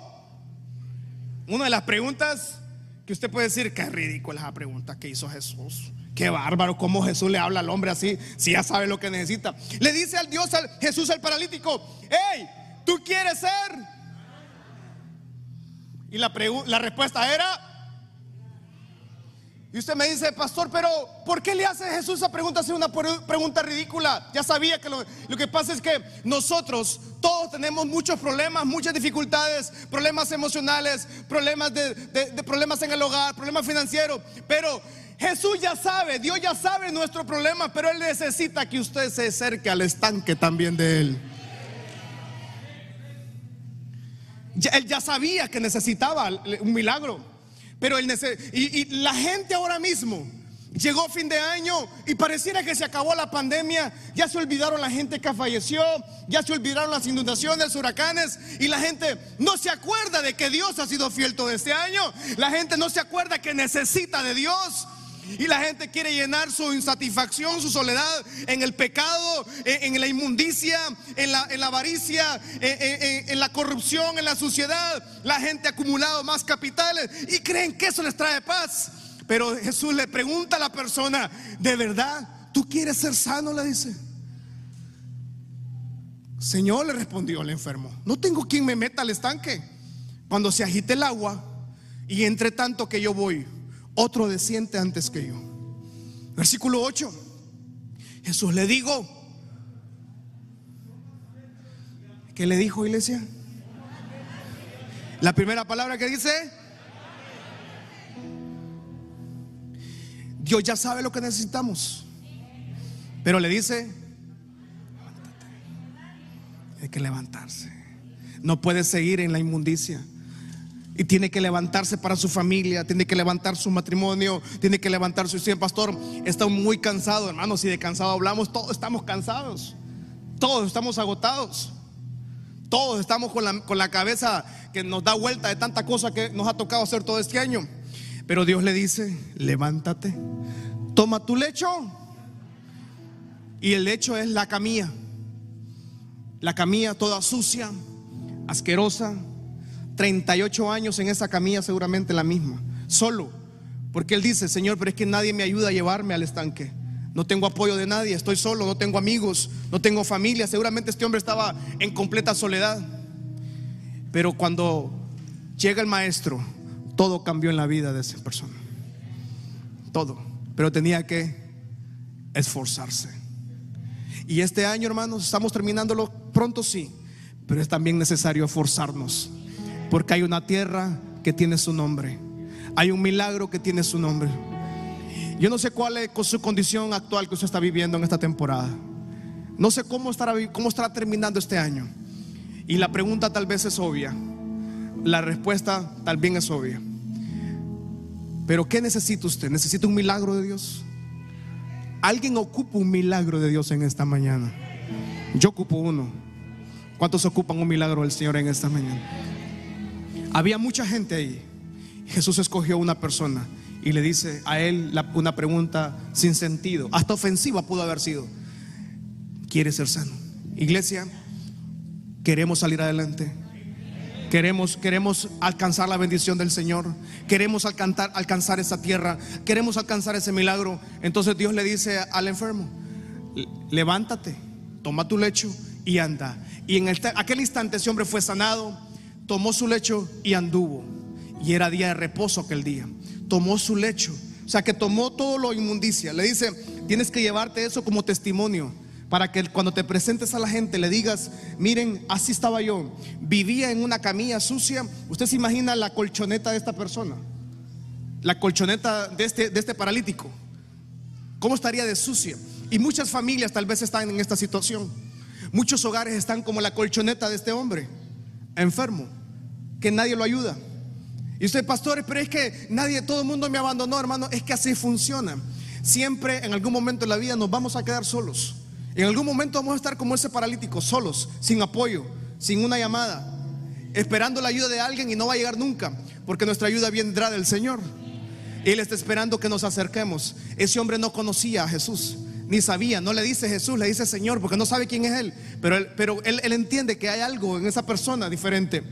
una de las preguntas que usted puede decir, qué ridícula esa pregunta que hizo Jesús. Qué bárbaro, cómo Jesús le habla al hombre así, si ya sabe lo que necesita. Le dice al Dios, Jesús al paralítico, hey, ¿tú quieres ser? Y la, la respuesta era, y usted me dice, pastor, pero ¿por qué le hace Jesús esa pregunta? Es una pregunta ridícula. Ya sabía que lo, que pasa es que nosotros todos tenemos muchos problemas, muchas dificultades, problemas emocionales, problemas de, problemas en el hogar, problemas financieros. Pero Jesús ya sabe, Dios ya sabe nuestro problema, pero Él necesita que usted se acerque al estanque también de Él. Él ya sabía que necesitaba un milagro. Pero el y, y la gente ahora mismo llegó fin de año y pareciera que se acabó la pandemia, ya se olvidaron la gente que falleció, ya se olvidaron las inundaciones, huracanes y la gente no se acuerda de que Dios ha sido fiel todo este año, la gente no se acuerda que necesita de Dios. Y la gente quiere llenar su insatisfacción, su soledad en el pecado, en, la inmundicia, en la, en la avaricia, en, en, la corrupción, en la suciedad. La gente ha acumulado más capitales y creen que eso les trae paz. Pero Jesús le pregunta a la persona, ¿de verdad tú quieres ser sano? Le dice. Señor, le respondió el enfermo, no tengo quien me meta al estanque. Cuando se agite el agua y entre tanto que yo voy, otro desciende antes que yo. Versículo 8. Jesús le dijo, ¿qué le dijo iglesia? La primera palabra que dice, Dios ya sabe lo que necesitamos, pero le dice, hay que levantarse. No puede seguir en la inmundicia. Y tiene que levantarse para su familia, tiene que levantar su matrimonio, tiene que levantar su historia. Pastor, está muy cansado, hermano. Si de cansado hablamos, todos estamos cansados, todos estamos agotados, todos estamos con la, con la cabeza que nos da vuelta de tanta cosa que nos ha tocado hacer todo este año. Pero Dios le dice: levántate, toma tu lecho. Y el lecho es la camilla, la camilla toda sucia, asquerosa, 38 años en esa camilla seguramente la misma, solo. Porque él dice, Señor, pero es que nadie me ayuda a llevarme al estanque. No tengo apoyo de nadie, estoy solo, no tengo amigos, no tengo familia. Seguramente este hombre estaba en completa soledad. Pero cuando llega el maestro, todo cambió en la vida de esa persona. Todo. Pero tenía que esforzarse. Y este año, hermanos, estamos terminándolo pronto, sí. Pero es también necesario esforzarnos porque hay una tierra que tiene su nombre. Hay un milagro que tiene su nombre. Yo no sé cuál es su condición actual que usted está viviendo en esta temporada. No sé cómo estará, cómo estará terminando este año. Y la pregunta tal vez es obvia. La respuesta también es obvia. Pero ¿qué necesita usted? ¿Necesita un milagro de Dios? ¿Alguien ocupa un milagro de Dios en esta mañana? Yo ocupo uno. ¿Cuántos ocupan un milagro del Señor en esta mañana? Había mucha gente ahí. Jesús escogió una persona y le dice a él una pregunta sin sentido, hasta ofensiva pudo haber sido. ¿Quieres ser sano? Iglesia, queremos salir adelante. Queremos, queremos alcanzar la bendición del Señor. Queremos alcanzar, alcanzar esa tierra. Queremos alcanzar ese milagro. Entonces Dios le dice al enfermo, levántate, toma tu lecho y anda. Y en aquel instante ese hombre fue sanado tomó su lecho y anduvo. Y era día de reposo aquel día. Tomó su lecho. O sea que tomó todo lo inmundicia. Le dice, tienes que llevarte eso como testimonio. Para que cuando te presentes a la gente le digas, miren, así estaba yo. Vivía en una camilla sucia. Usted se imagina la colchoneta de esta persona. La colchoneta de este, de este paralítico. ¿Cómo estaría de sucia? Y muchas familias tal vez están en esta situación. Muchos hogares están como la colchoneta de este hombre, enfermo que nadie lo ayuda. Y usted, pastores, pero es que nadie, todo el mundo me abandonó, hermano. Es que así funciona. Siempre en algún momento de la vida nos vamos a quedar solos. En algún momento vamos a estar como ese paralítico, solos, sin apoyo, sin una llamada, esperando la ayuda de alguien y no va a llegar nunca, porque nuestra ayuda vendrá del Señor. Él está esperando que nos acerquemos. Ese hombre no conocía a Jesús, ni sabía, no le dice Jesús, le dice Señor, porque no sabe quién es Él, pero él, pero él, él entiende que hay algo en esa persona diferente.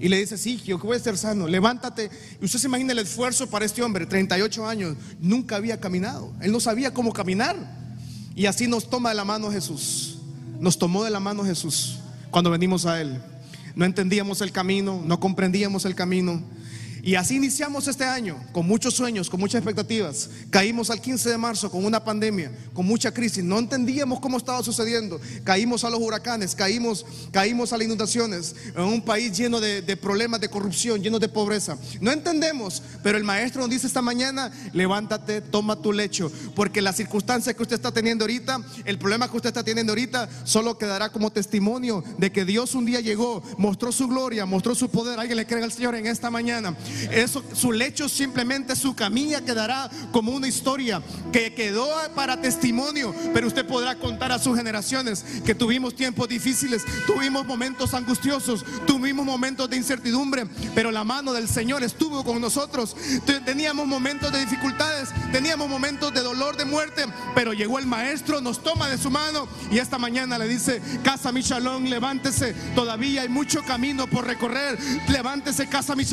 Y le dice, sí, yo que voy a ser sano, levántate. Y usted se imagina el esfuerzo para este hombre, 38 años, nunca había caminado. Él no sabía cómo caminar. Y así nos toma de la mano Jesús. Nos tomó de la mano Jesús cuando venimos a Él. No entendíamos el camino, no comprendíamos el camino. Y así iniciamos este año, con muchos sueños, con muchas expectativas. Caímos al 15 de marzo con una pandemia, con mucha crisis. No entendíamos cómo estaba sucediendo. Caímos a los huracanes, caímos, caímos a las inundaciones, en un país lleno de, problemas de corrupción, lleno de pobreza. No entendemos, pero el maestro nos dice esta mañana, levántate, toma tu lecho, porque las circunstancias que usted está teniendo ahorita, el problema que usted está teniendo ahorita, solo quedará como testimonio de que Dios un día llegó, mostró su gloria, mostró su poder. Alguien le cree al Señor en esta mañana. Eso, su lecho simplemente su camilla quedará como una historia que quedó para testimonio, pero usted podrá contar a sus generaciones que tuvimos tiempos difíciles, tuvimos momentos angustiosos, tuvimos momentos de incertidumbre, pero la mano del Señor estuvo con nosotros. Teníamos momentos de dificultades, teníamos momentos de dolor, de muerte, pero llegó el maestro, nos toma de su mano y esta mañana le dice, casa mi levántese, todavía hay mucho camino por recorrer, levántese casa mi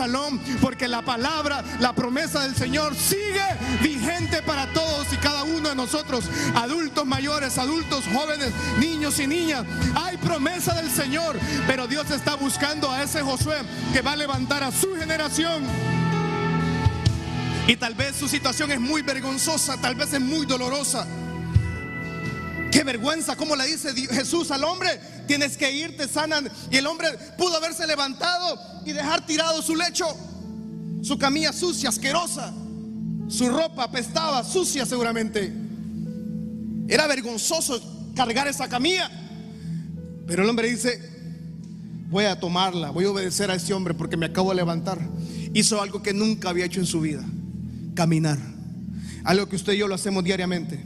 porque la palabra, la promesa del Señor sigue vigente para todos y cada uno de nosotros, adultos mayores, adultos jóvenes, niños y niñas. Hay promesa del Señor, pero Dios está buscando a ese Josué que va a levantar a su generación. Y tal vez su situación es muy vergonzosa, tal vez es muy dolorosa. Qué vergüenza, como le dice Jesús al hombre, tienes que irte sanan. Y el hombre pudo haberse levantado y dejar tirado su lecho su camilla sucia, asquerosa, su ropa apestaba, sucia seguramente. Era vergonzoso cargar esa camilla. Pero el hombre dice, voy a tomarla, voy a obedecer a ese hombre porque me acabo de levantar. Hizo algo que nunca había hecho en su vida, caminar. Algo que usted y yo lo hacemos diariamente.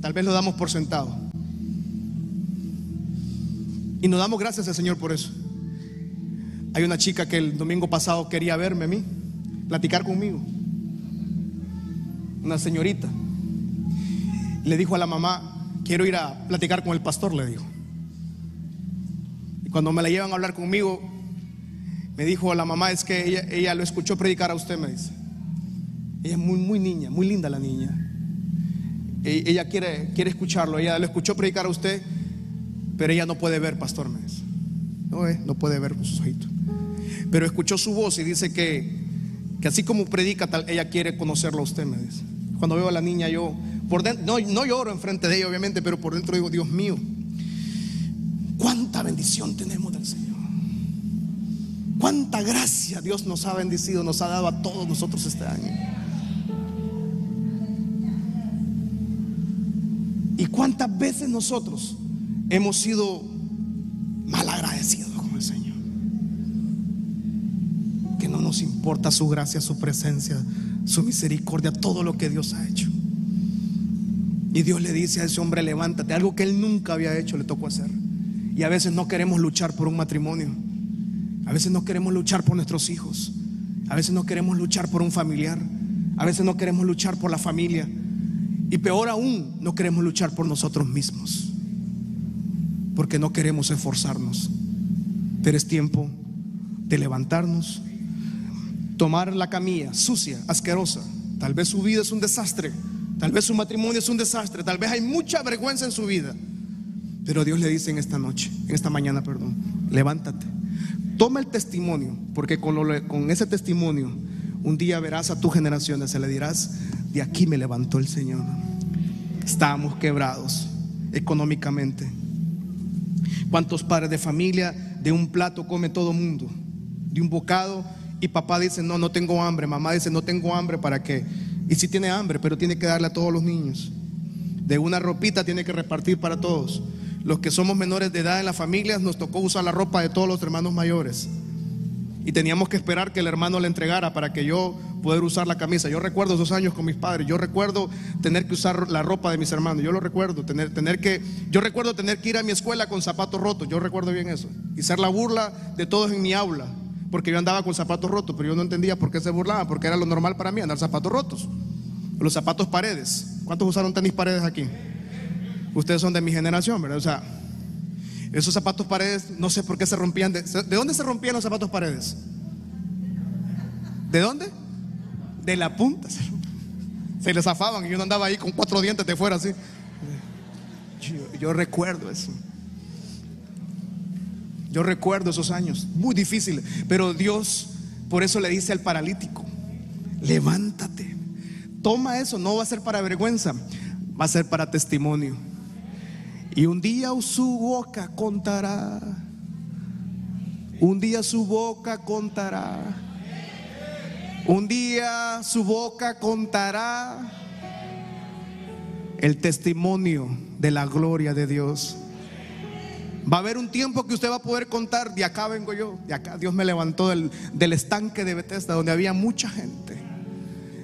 Tal vez lo damos por sentado. Y nos damos gracias al Señor por eso. Hay una chica que el domingo pasado quería verme a mí, platicar conmigo. Una señorita. Le dijo a la mamá, quiero ir a platicar con el pastor, le dijo. Y cuando me la llevan a hablar conmigo, me dijo la mamá, es que ella, lo escuchó predicar a usted, me dice. Ella es muy, muy niña, muy linda la niña. E- Ella quiere, quiere escucharlo, ella lo escuchó predicar a usted, pero ella no puede ver, pastor, me dice. No, ve, no puede ver con sus ojitos. Pero escuchó su voz y dice que, que así como predica, tal, ella quiere conocerlo a usted, me dice. Cuando veo a la niña, yo, por dentro, no, no lloro enfrente de ella, obviamente, pero por dentro digo, Dios mío, cuánta bendición tenemos del Señor. Cuánta gracia Dios nos ha bendecido, nos ha dado a todos nosotros este año. Y cuántas veces nosotros hemos sido importa su gracia, su presencia, su misericordia, todo lo que Dios ha hecho. Y Dios le dice a ese hombre, levántate, algo que él nunca había hecho, le tocó hacer. Y a veces no queremos luchar por un matrimonio. A veces no queremos luchar por nuestros hijos. A veces no queremos luchar por un familiar. A veces no queremos luchar por la familia. Y peor aún, no queremos luchar por nosotros mismos. Porque no queremos esforzarnos. Pero es tiempo de levantarnos, tomar la camilla sucia, asquerosa. Tal vez su vida es un desastre. Tal vez su matrimonio es un desastre. Tal vez hay mucha vergüenza en su vida. Pero Dios le dice en esta noche, en esta mañana, perdón, levántate. Toma el testimonio, porque con, ese testimonio un día verás a tu generaciones, se le dirás, de aquí me levantó el Señor. Estábamos quebrados económicamente. ¿Cuántos padres de familia de un plato come todo mundo? De un bocado y papá dice, no, no tengo hambre, mamá dice, no tengo hambre, ¿para qué? Y si tiene hambre, pero tiene que darle a todos los niños. De una ropita tiene que repartir para todos. Los que somos menores de edad en las familias nos tocó usar la ropa de todos los hermanos mayores. Y teníamos que esperar que el hermano le entregara para que yo pudiera usar la camisa. Yo recuerdo esos años con mis padres. Yo recuerdo tener que usar la ropa de mis hermanos. Yo lo recuerdo. Tener, tener que, yo recuerdo tener que ir a mi escuela con zapatos rotos. Yo recuerdo bien eso. Y ser la burla de todos en mi aula. Porque yo andaba con zapatos rotos, pero yo no entendía por qué se burlaban. Porque era lo normal para mí andar zapatos rotos. Los zapatos paredes. ¿Cuántos usaron tenis paredes aquí? Ustedes son de mi generación, ¿verdad? O sea, esos zapatos paredes, no sé por qué se rompían. ¿De, ¿de dónde se rompían los zapatos paredes? ¿De dónde? De la punta. Se, les zafaban y yo no andaba ahí con cuatro dientes de fuera así. Yo recuerdo eso. Yo recuerdo esos años, muy difíciles. Pero Dios, por eso le dice al paralítico, levántate. Toma eso, no va a ser para vergüenza, va a ser para testimonio. Y un día su boca contará. Un día su boca contará. Un día su boca contará el testimonio de la gloria de Dios. Va a haber un tiempo que usted va a poder contar, de acá vengo yo, de acá Dios me levantó del, del estanque de Bethesda, donde había mucha gente,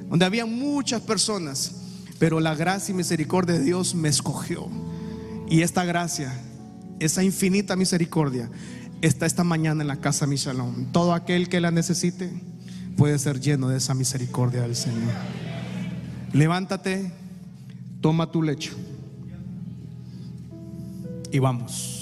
donde había muchas personas, pero la gracia y misericordia de Dios me escogió. Y esta gracia, esa infinita misericordia, está esta mañana en la casa mi Shalom. Todo aquel que la necesite puede ser lleno de esa misericordia del Señor. Levántate, toma tu lecho y vamos.